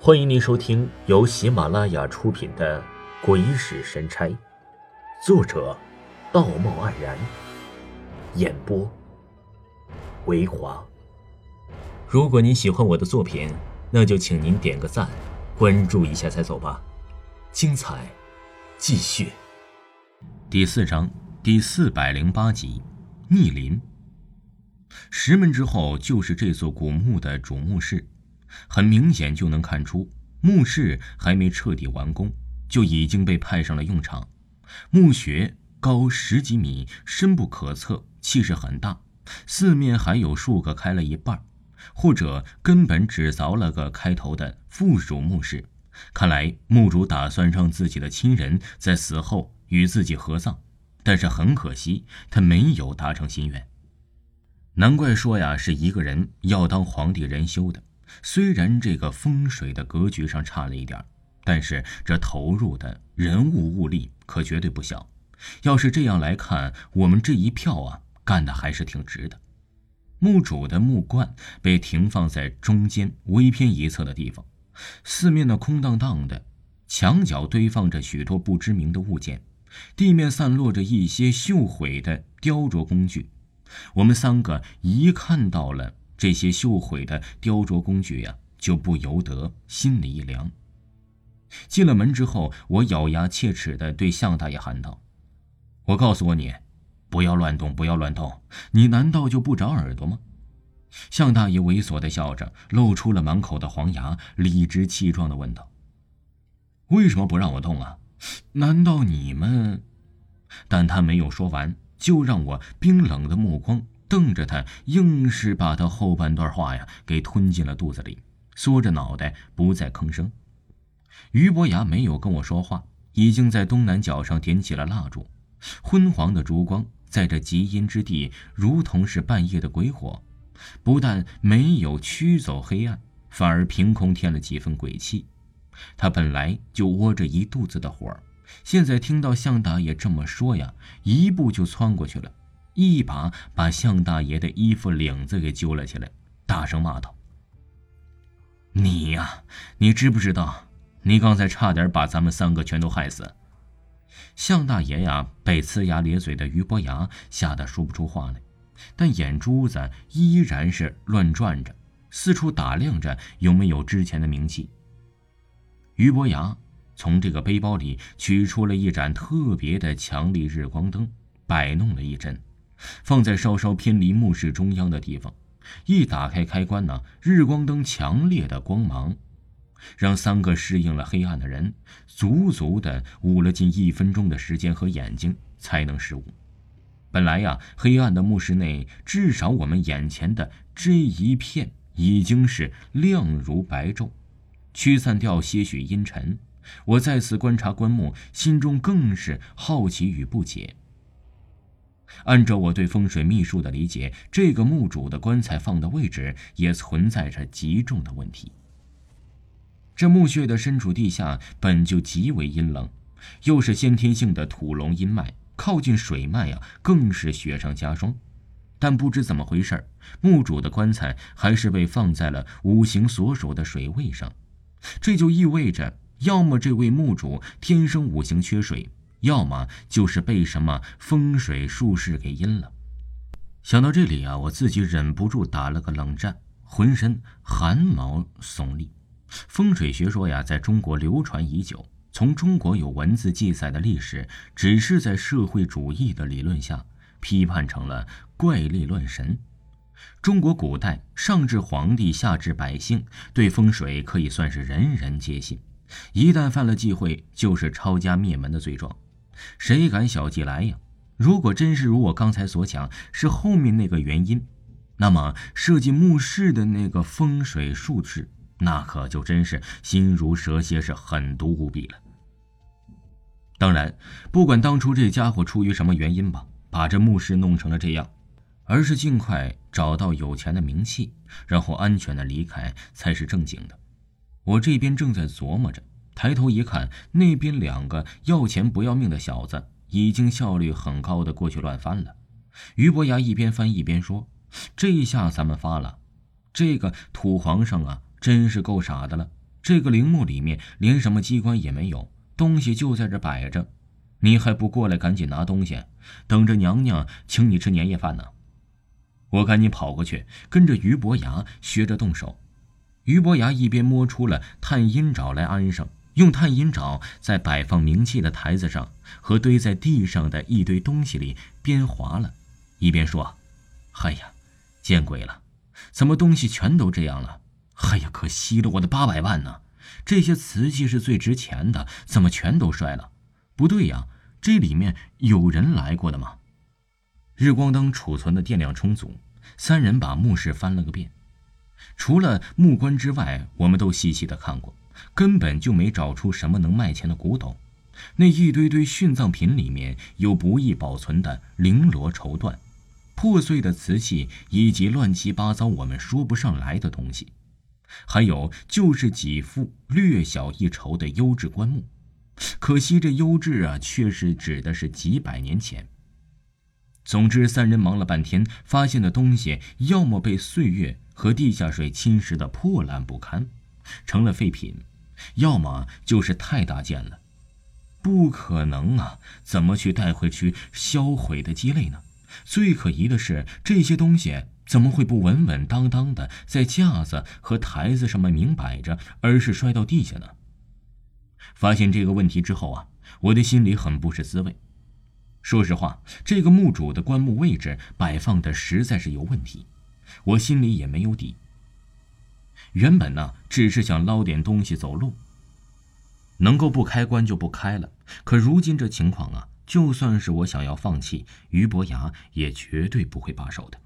欢迎您收听由喜马拉雅出品的《鬼使神差》，作者道貌岸然，演播维华。如果您喜欢我的作品，那就请您点个赞，关注一下再走吧。精彩继续。第四章第四百零八集：逆鳞。石门之后就是这座古墓的主墓室。很明显就能看出，墓室还没彻底完工，就已经被派上了用场。墓穴高十几米，深不可测，气势很大。四面还有数个开了一半，或者根本只凿了个开头的附属墓室。看来墓主打算让自己的亲人在死后与自己合葬，但是很可惜，他没有达成心愿。难怪说呀，是一个人要当皇帝人修的。虽然这个风水的格局上差了一点但是这投入的人物物力可绝对不小。要是这样来看，我们这一票啊，干的还是挺值的。墓主的木棺被停放在中间微偏一侧的地方，四面的空荡荡的，墙角堆放着许多不知名的物件，地面散落着一些锈毁的雕琢工具。我们三个一看到了。这些锈毁的雕琢工具呀，就不由得心里一凉。进了门之后，我咬牙切齿地对向大爷喊道：“我告诉过你，不要乱动，不要乱动！你难道就不长耳朵吗？”向大爷猥琐地笑着，露出了满口的黄牙，理直气壮地问道：“为什么不让我动啊？难道你们……”但他没有说完，就让我冰冷的目光。瞪着他，硬是把他后半段话呀给吞进了肚子里，缩着脑袋不再吭声。于伯牙没有跟我说话，已经在东南角上点起了蜡烛，昏黄的烛光在这极阴之地，如同是半夜的鬼火，不但没有驱走黑暗，反而凭空添了几分鬼气。他本来就窝着一肚子的火，现在听到向大爷这么说呀，一步就窜过去了。一把把向大爷的衣服领子给揪了起来，大声骂道：“你呀，你知不知道，你刚才差点把咱们三个全都害死？”向大爷呀，被呲牙咧嘴的于伯牙吓得说不出话来，但眼珠子依然是乱转着，四处打量着有没有之前的名气。于伯牙从这个背包里取出了一盏特别的强力日光灯，摆弄了一阵。放在稍稍偏离墓室中央的地方，一打开开关呢，日光灯强烈的光芒，让三个适应了黑暗的人足足的捂了近一分钟的时间和眼睛才能视物。本来呀，黑暗的墓室内，至少我们眼前的这一片已经是亮如白昼，驱散掉些许阴沉。我再次观察棺木，心中更是好奇与不解。按照我对风水秘术的理解，这个墓主的棺材放的位置也存在着极重的问题。这墓穴的身处地下本就极为阴冷，又是先天性的土龙阴脉，靠近水脉呀，更是雪上加霜。但不知怎么回事墓主的棺材还是被放在了五行所属的水位上，这就意味着，要么这位墓主天生五行缺水。要么就是被什么风水术士给阴了。想到这里啊，我自己忍不住打了个冷战，浑身汗毛耸立。风水学说呀，在中国流传已久。从中国有文字记载的历史，只是在社会主义的理论下批判成了怪力乱神。中国古代上至皇帝，下至百姓，对风水可以算是人人皆信。一旦犯了忌讳，就是抄家灭门的罪状。谁敢小计来呀？如果真是如我刚才所讲，是后面那个原因，那么设计墓室的那个风水术士，那可就真是心如蛇蝎，是狠毒无比了。当然，不管当初这家伙出于什么原因吧，把这墓室弄成了这样，而是尽快找到有钱的名气，然后安全的离开才是正经的。我这边正在琢磨着。抬头一看，那边两个要钱不要命的小子已经效率很高的过去乱翻了。于伯牙一边翻一边说：“这下咱们发了，这个土皇上啊，真是够傻的了。这个陵墓里面连什么机关也没有，东西就在这摆着，你还不过来赶紧拿东西，等着娘娘请你吃年夜饭呢？我赶紧跑过去，跟着于伯牙学着动手。于伯牙一边摸出了探阴爪来安上，用探阴爪在摆放冥器的台子上和堆在地上的一堆东西里边划了，一边说：“哎呀，见鬼了！怎么东西全都这样了？”哎呀，可惜了我的八百万呢！这些瓷器是最值钱的，怎么全都摔了？不对呀，这里面有人来过的吗？日光灯储存的电量充足，三人把墓室翻了个遍。除了木棺之外，我们都细细的看过，根本就没找出什么能卖钱的古董。那一堆堆殉葬品里面有不易保存的绫罗绸缎、破碎的瓷器，以及乱七八糟我们说不上来的东西。还有就是几副略小一筹的优质棺木，可惜这优质啊，却是指的是几百年前。总之，三人忙了半天，发现的东西要么被岁月和地下水侵蚀的破烂不堪，成了废品；要么就是太大件了，不可能啊！怎么去带回去销毁的鸡肋呢？最可疑的是这些东西。怎么会不稳稳当当的在架子和台子上面明摆着，而是摔到地下呢？发现这个问题之后啊，我的心里很不是滋味。说实话，这个墓主的棺木位置摆放的实在是有问题，我心里也没有底。原本呢，只是想捞点东西走路，能够不开棺就不开了。可如今这情况啊，就算是我想要放弃，于伯牙也绝对不会罢手的。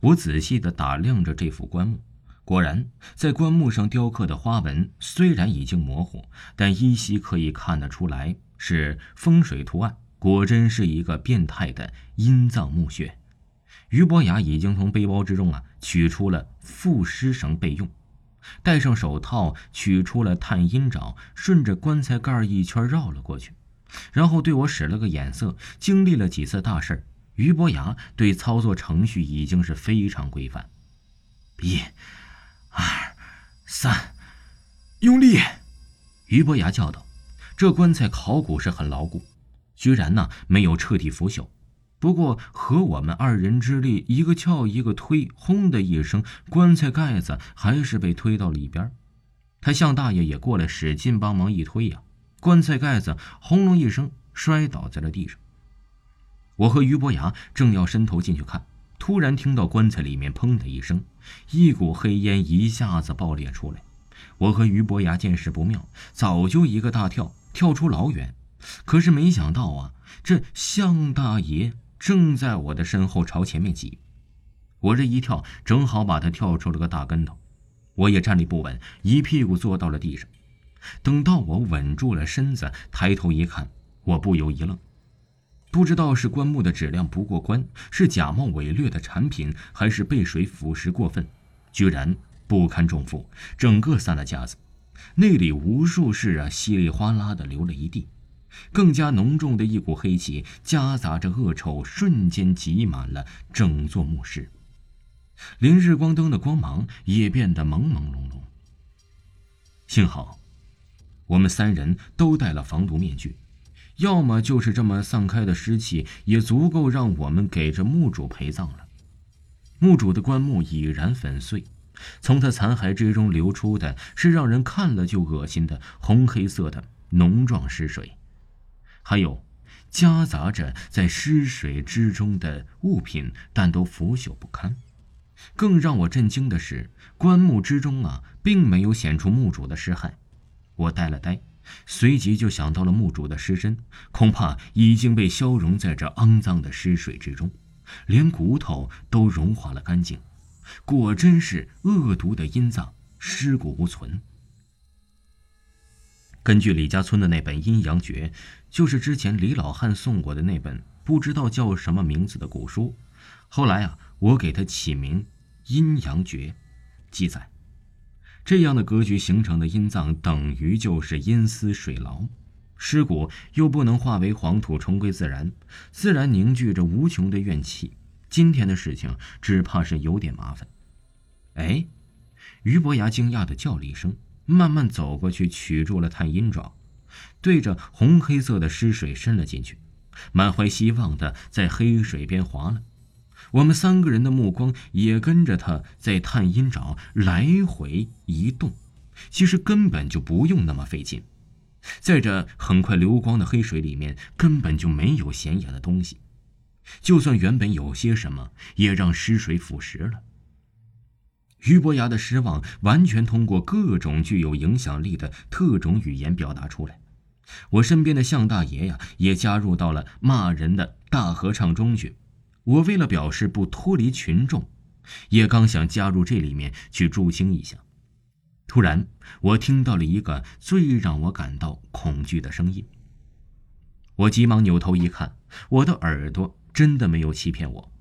我仔细地打量着这副棺木，果然，在棺木上雕刻的花纹虽然已经模糊，但依稀可以看得出来是风水图案。果真是一个变态的阴葬墓穴。于伯雅已经从背包之中啊取出了缚尸绳备用，戴上手套，取出了探阴爪，顺着棺材盖一圈绕了过去，然后对我使了个眼色。经历了几次大事于伯牙对操作程序已经是非常规范。一、二、三，用力！于伯牙叫道：“这棺材考古是很牢固，居然呢没有彻底腐朽。不过和我们二人之力，一个撬一个推，轰的一声，棺材盖子还是被推到里边。他向大爷也过来使劲帮忙一推呀，棺材盖子轰隆一声摔倒在了地上。”我和于伯牙正要伸头进去看，突然听到棺材里面“砰”的一声，一股黑烟一下子爆裂出来。我和于伯牙见势不妙，早就一个大跳跳出老远。可是没想到啊，这向大爷正在我的身后朝前面挤，我这一跳正好把他跳出了个大跟头。我也站立不稳，一屁股坐到了地上。等到我稳住了身子，抬头一看，我不由一愣。不知道是棺木的质量不过关，是假冒伪劣的产品，还是被水腐蚀过分，居然不堪重负，整个散了架子。那里无数事啊，稀里哗啦的流了一地，更加浓重的一股黑气夹杂着恶臭，瞬间挤满了整座墓室，连日光灯的光芒也变得朦朦胧胧。幸好，我们三人都戴了防毒面具。要么就是这么散开的尸气，也足够让我们给这墓主陪葬了。墓主的棺木已然粉碎，从他残骸之中流出的是让人看了就恶心的红黑色的浓状尸水，还有夹杂着在尸水之中的物品，但都腐朽不堪。更让我震惊的是，棺木之中啊，并没有显出墓主的尸骸。我呆了呆。随即就想到了墓主的尸身，恐怕已经被消融在这肮脏的尸水之中，连骨头都融化了干净。果真是恶毒的阴葬，尸骨无存。根据李家村的那本《阴阳诀》，就是之前李老汉送我的那本不知道叫什么名字的古书，后来啊，我给它起名《阴阳诀》，记载。这样的格局形成的阴葬，等于就是阴司水牢，尸骨又不能化为黄土重归自然，自然凝聚着无穷的怨气。今天的事情只怕是有点麻烦。哎，于伯牙惊讶的叫了一声，慢慢走过去，取住了探阴爪，对着红黑色的湿水伸了进去，满怀希望的在黑水边划了。我们三个人的目光也跟着他在探阴爪来回移动。其实根本就不用那么费劲，在这很快流光的黑水里面，根本就没有显眼的东西。就算原本有些什么，也让湿水腐蚀了。俞伯牙的失望完全通过各种具有影响力的特种语言表达出来。我身边的向大爷呀，也加入到了骂人的大合唱中去。我为了表示不脱离群众，也刚想加入这里面去助兴一下。突然，我听到了一个最让我感到恐惧的声音。我急忙扭头一看，我的耳朵真的没有欺骗我，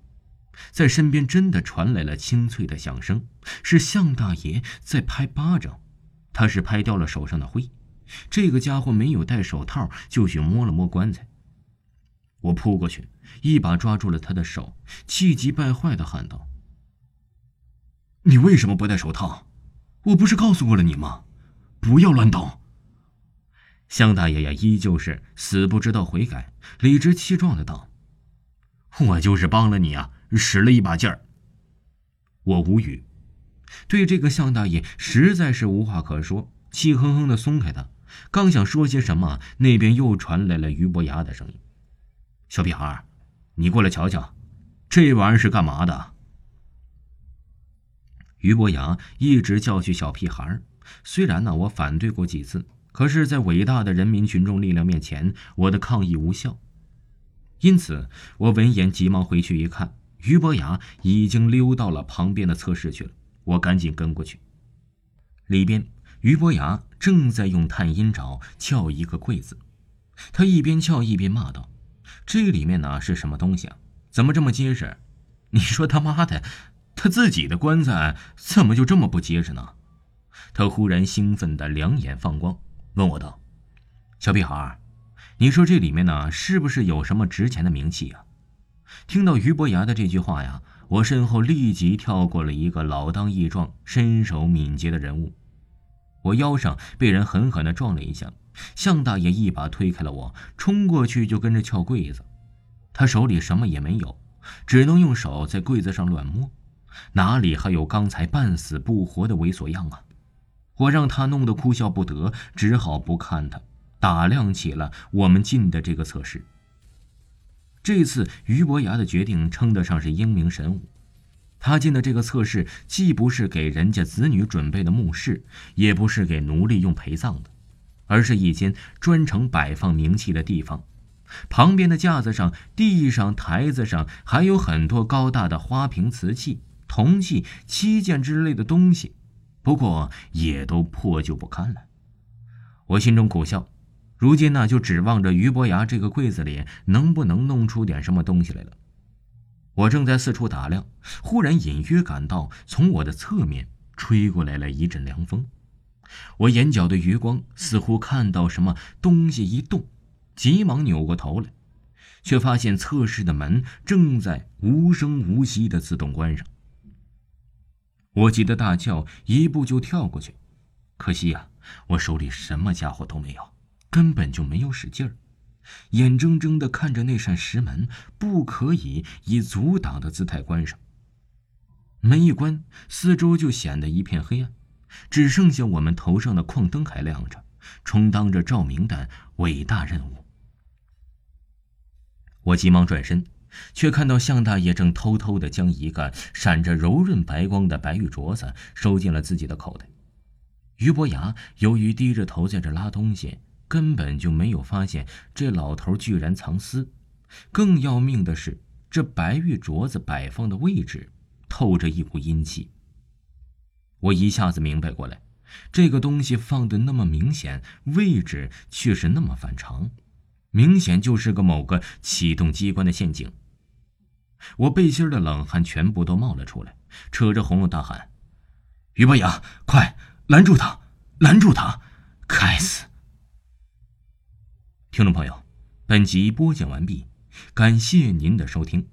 在身边真的传来了清脆的响声，是向大爷在拍巴掌。他是拍掉了手上的灰。这个家伙没有戴手套，就去摸了摸棺材。我扑过去，一把抓住了他的手，气急败坏的喊道：“你为什么不戴手套？”我不是告诉过了你吗？不要乱动。向大爷呀，依旧是死不知道悔改，理直气壮的道：“我就是帮了你啊，使了一把劲儿。”我无语，对这个向大爷实在是无话可说，气哼哼的松开他。刚想说些什么，那边又传来了于伯牙的声音：“小屁孩，你过来瞧瞧，这玩意儿是干嘛的？”于伯牙一直教训小屁孩虽然呢我反对过几次，可是，在伟大的人民群众力量面前，我的抗议无效。因此，我闻言急忙回去一看，于伯牙已经溜到了旁边的侧室去了。我赶紧跟过去，里边于伯牙正在用探阴爪撬一个柜子，他一边撬一边骂道：“这里面呢是什么东西啊？怎么这么结实？你说他妈的！”他自己的棺材怎么就这么不结实呢？他忽然兴奋的两眼放光，问我道：“小屁孩，你说这里面呢，是不是有什么值钱的名器啊？”听到于伯牙的这句话呀，我身后立即跳过了一个老当益壮、身手敏捷的人物。我腰上被人狠狠的撞了一下，向大爷一把推开了我，冲过去就跟着撬柜子。他手里什么也没有，只能用手在柜子上乱摸。哪里还有刚才半死不活的猥琐样啊！我让他弄得哭笑不得，只好不看他，打量起了我们进的这个测试。这次于伯牙的决定称得上是英明神武。他进的这个测试，既不是给人家子女准备的墓室，也不是给奴隶用陪葬的，而是一间专程摆放冥器的地方。旁边的架子上、地上、台子上，还有很多高大的花瓶、瓷器。铜器、漆剑之类的东西，不过也都破旧不堪了。我心中苦笑，如今呢，就指望着于伯牙这个柜子里能不能弄出点什么东西来了。我正在四处打量，忽然隐约感到从我的侧面吹过来了一阵凉风。我眼角的余光似乎看到什么东西一动，急忙扭过头来，却发现侧室的门正在无声无息的自动关上。我急得大叫，一步就跳过去。可惜呀，我手里什么家伙都没有，根本就没有使劲儿。眼睁睁的看着那扇石门不可以以阻挡的姿态关上。门一关，四周就显得一片黑暗，只剩下我们头上的矿灯还亮着，充当着照明的伟大任务。我急忙转身。却看到向大爷正偷偷的将一个闪着柔润白光的白玉镯子收进了自己的口袋。于伯牙由于低着头在这拉东西，根本就没有发现这老头居然藏私。更要命的是，这白玉镯子摆放的位置透着一股阴气。我一下子明白过来，这个东西放的那么明显，位置却是那么反常。明显就是个某个启动机关的陷阱。我背心的冷汗全部都冒了出来，扯着喉咙大喊：“于伯牙，快拦住他！拦住他！该死！”听众朋友，本集播讲完毕，感谢您的收听。